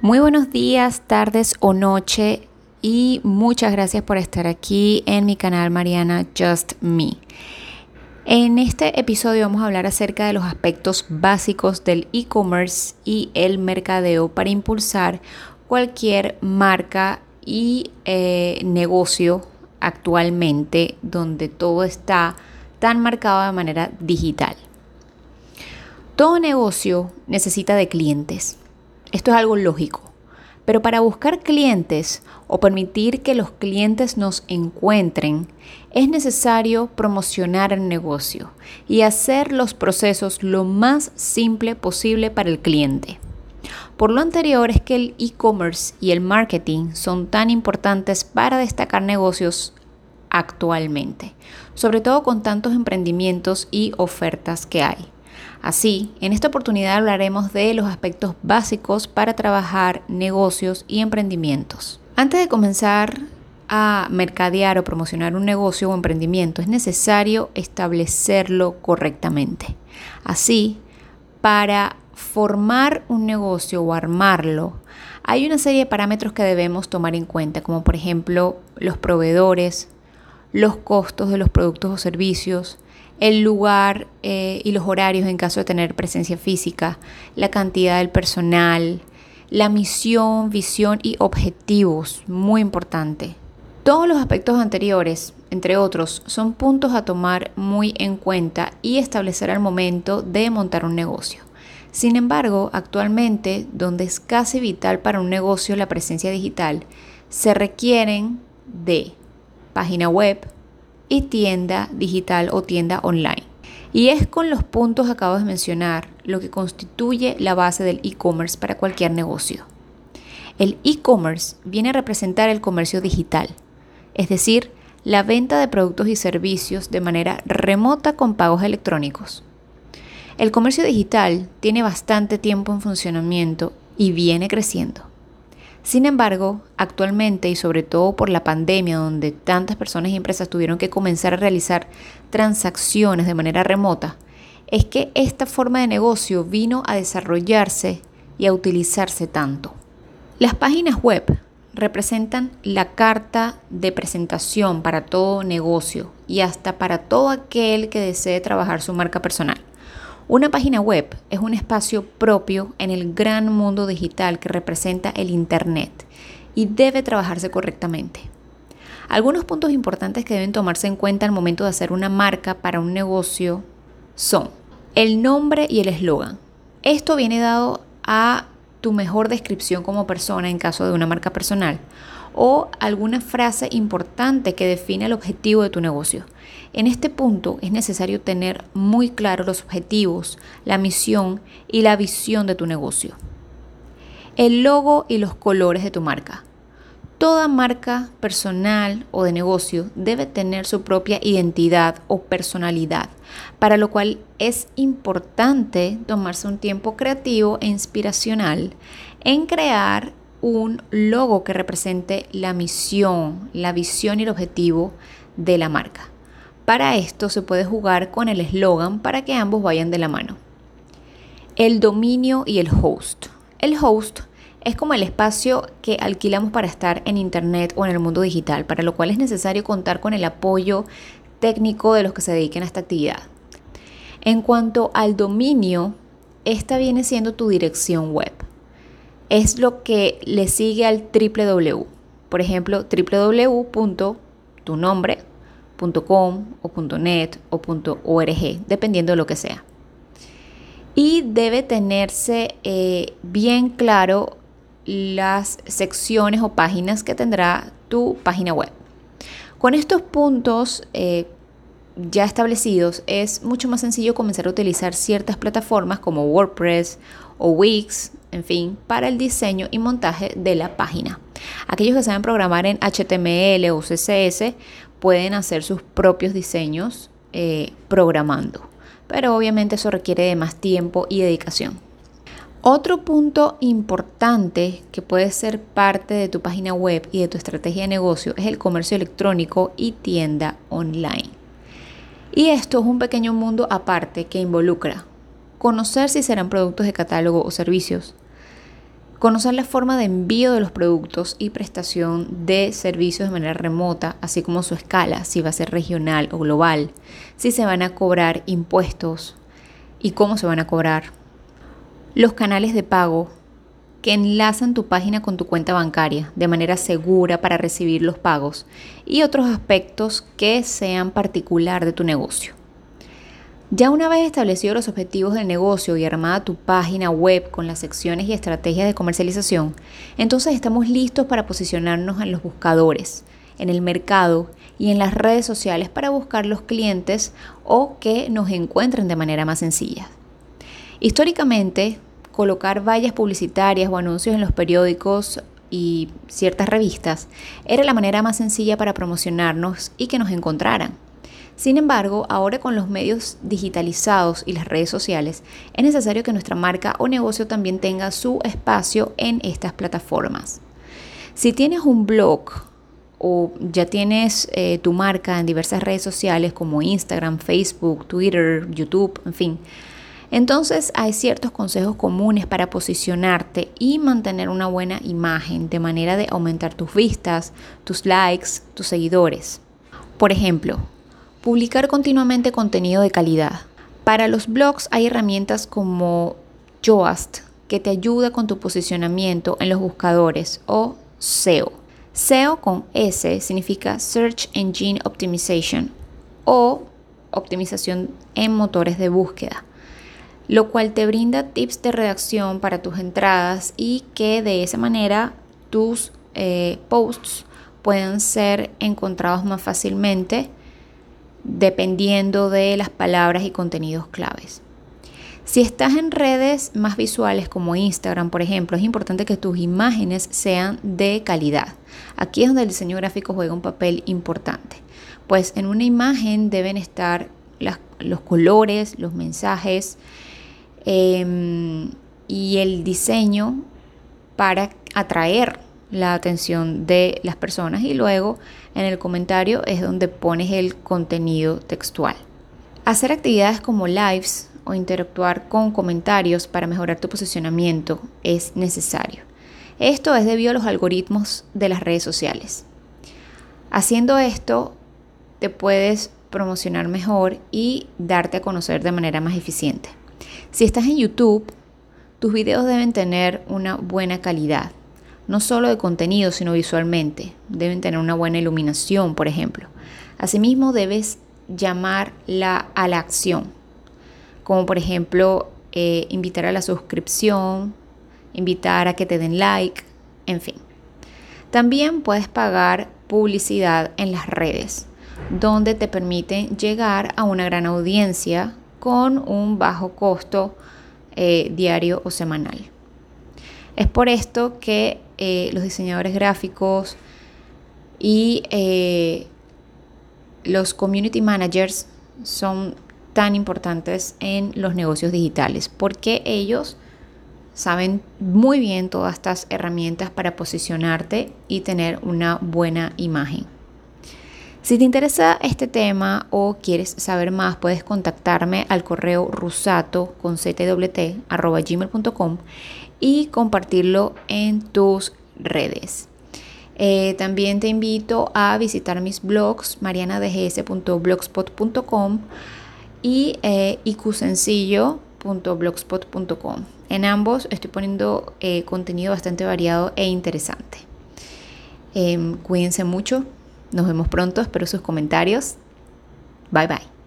Muy buenos días, tardes o noche y muchas gracias por estar aquí en mi canal Mariana Just Me. En este episodio vamos a hablar acerca de los aspectos básicos del e-commerce y el mercadeo para impulsar cualquier marca y eh, negocio actualmente donde todo está tan marcado de manera digital. Todo negocio necesita de clientes esto es algo lógico. Pero para buscar clientes o permitir que los clientes nos encuentren, es necesario promocionar el negocio y hacer los procesos lo más simple posible para el cliente. Por lo anterior es que el e-commerce y el marketing son tan importantes para destacar negocios actualmente, sobre todo con tantos emprendimientos y ofertas que hay. Así, en esta oportunidad hablaremos de los aspectos básicos para trabajar negocios y emprendimientos. Antes de comenzar a mercadear o promocionar un negocio o emprendimiento, es necesario establecerlo correctamente. Así, para formar un negocio o armarlo, hay una serie de parámetros que debemos tomar en cuenta, como por ejemplo los proveedores, los costos de los productos o servicios, el lugar eh, y los horarios en caso de tener presencia física, la cantidad del personal, la misión, visión y objetivos, muy importante. Todos los aspectos anteriores, entre otros, son puntos a tomar muy en cuenta y establecer al momento de montar un negocio. Sin embargo, actualmente, donde es casi vital para un negocio la presencia digital, se requieren de página web, y tienda digital o tienda online. Y es con los puntos que acabo de mencionar lo que constituye la base del e-commerce para cualquier negocio. El e-commerce viene a representar el comercio digital, es decir, la venta de productos y servicios de manera remota con pagos electrónicos. El comercio digital tiene bastante tiempo en funcionamiento y viene creciendo. Sin embargo, actualmente y sobre todo por la pandemia donde tantas personas y empresas tuvieron que comenzar a realizar transacciones de manera remota, es que esta forma de negocio vino a desarrollarse y a utilizarse tanto. Las páginas web representan la carta de presentación para todo negocio y hasta para todo aquel que desee trabajar su marca personal. Una página web es un espacio propio en el gran mundo digital que representa el Internet y debe trabajarse correctamente. Algunos puntos importantes que deben tomarse en cuenta al momento de hacer una marca para un negocio son el nombre y el eslogan. Esto viene dado a tu mejor descripción como persona en caso de una marca personal o alguna frase importante que define el objetivo de tu negocio. En este punto es necesario tener muy claro los objetivos, la misión y la visión de tu negocio. El logo y los colores de tu marca. Toda marca personal o de negocio debe tener su propia identidad o personalidad, para lo cual es importante tomarse un tiempo creativo e inspiracional en crear un logo que represente la misión, la visión y el objetivo de la marca. Para esto se puede jugar con el eslogan para que ambos vayan de la mano. El dominio y el host. El host es como el espacio que alquilamos para estar en Internet o en el mundo digital, para lo cual es necesario contar con el apoyo técnico de los que se dediquen a esta actividad. En cuanto al dominio, esta viene siendo tu dirección web es lo que le sigue al www. Por ejemplo, www.tunombre.com o .net o .org, dependiendo de lo que sea. Y debe tenerse eh, bien claro las secciones o páginas que tendrá tu página web. Con estos puntos eh, ya establecidos, es mucho más sencillo comenzar a utilizar ciertas plataformas como WordPress o Wix, en fin, para el diseño y montaje de la página. Aquellos que saben programar en HTML o CSS pueden hacer sus propios diseños eh, programando, pero obviamente eso requiere de más tiempo y dedicación. Otro punto importante que puede ser parte de tu página web y de tu estrategia de negocio es el comercio electrónico y tienda online. Y esto es un pequeño mundo aparte que involucra conocer si serán productos de catálogo o servicios, Conocer la forma de envío de los productos y prestación de servicios de manera remota, así como su escala, si va a ser regional o global, si se van a cobrar impuestos y cómo se van a cobrar. Los canales de pago que enlazan tu página con tu cuenta bancaria de manera segura para recibir los pagos y otros aspectos que sean particular de tu negocio. Ya una vez establecidos los objetivos del negocio y armada tu página web con las secciones y estrategias de comercialización, entonces estamos listos para posicionarnos en los buscadores, en el mercado y en las redes sociales para buscar los clientes o que nos encuentren de manera más sencilla. Históricamente, colocar vallas publicitarias o anuncios en los periódicos y ciertas revistas era la manera más sencilla para promocionarnos y que nos encontraran. Sin embargo, ahora con los medios digitalizados y las redes sociales, es necesario que nuestra marca o negocio también tenga su espacio en estas plataformas. Si tienes un blog o ya tienes eh, tu marca en diversas redes sociales como Instagram, Facebook, Twitter, YouTube, en fin, entonces hay ciertos consejos comunes para posicionarte y mantener una buena imagen de manera de aumentar tus vistas, tus likes, tus seguidores. Por ejemplo, Publicar continuamente contenido de calidad. Para los blogs hay herramientas como Yoast que te ayuda con tu posicionamiento en los buscadores o SEO. SEO con S significa Search Engine Optimization o optimización en motores de búsqueda, lo cual te brinda tips de redacción para tus entradas y que de esa manera tus eh, posts puedan ser encontrados más fácilmente dependiendo de las palabras y contenidos claves. Si estás en redes más visuales como Instagram, por ejemplo, es importante que tus imágenes sean de calidad. Aquí es donde el diseño gráfico juega un papel importante, pues en una imagen deben estar los colores, los mensajes em, y el diseño para atraer la atención de las personas y luego en el comentario es donde pones el contenido textual. Hacer actividades como lives o interactuar con comentarios para mejorar tu posicionamiento es necesario. Esto es debido a los algoritmos de las redes sociales. Haciendo esto, te puedes promocionar mejor y darte a conocer de manera más eficiente. Si estás en YouTube, tus videos deben tener una buena calidad no solo de contenido, sino visualmente. Deben tener una buena iluminación, por ejemplo. Asimismo, debes llamar a la acción, como por ejemplo eh, invitar a la suscripción, invitar a que te den like, en fin. También puedes pagar publicidad en las redes, donde te permiten llegar a una gran audiencia con un bajo costo eh, diario o semanal. Es por esto que eh, los diseñadores gráficos y eh, los community managers son tan importantes en los negocios digitales porque ellos saben muy bien todas estas herramientas para posicionarte y tener una buena imagen. Si te interesa este tema o quieres saber más, puedes contactarme al correo rusato con gmail.com y compartirlo en tus redes. Eh, también te invito a visitar mis blogs marianadgs.blogspot.com y eh. En ambos estoy poniendo eh, contenido bastante variado e interesante. Em, cuídense mucho, nos vemos pronto, espero sus comentarios. Bye bye.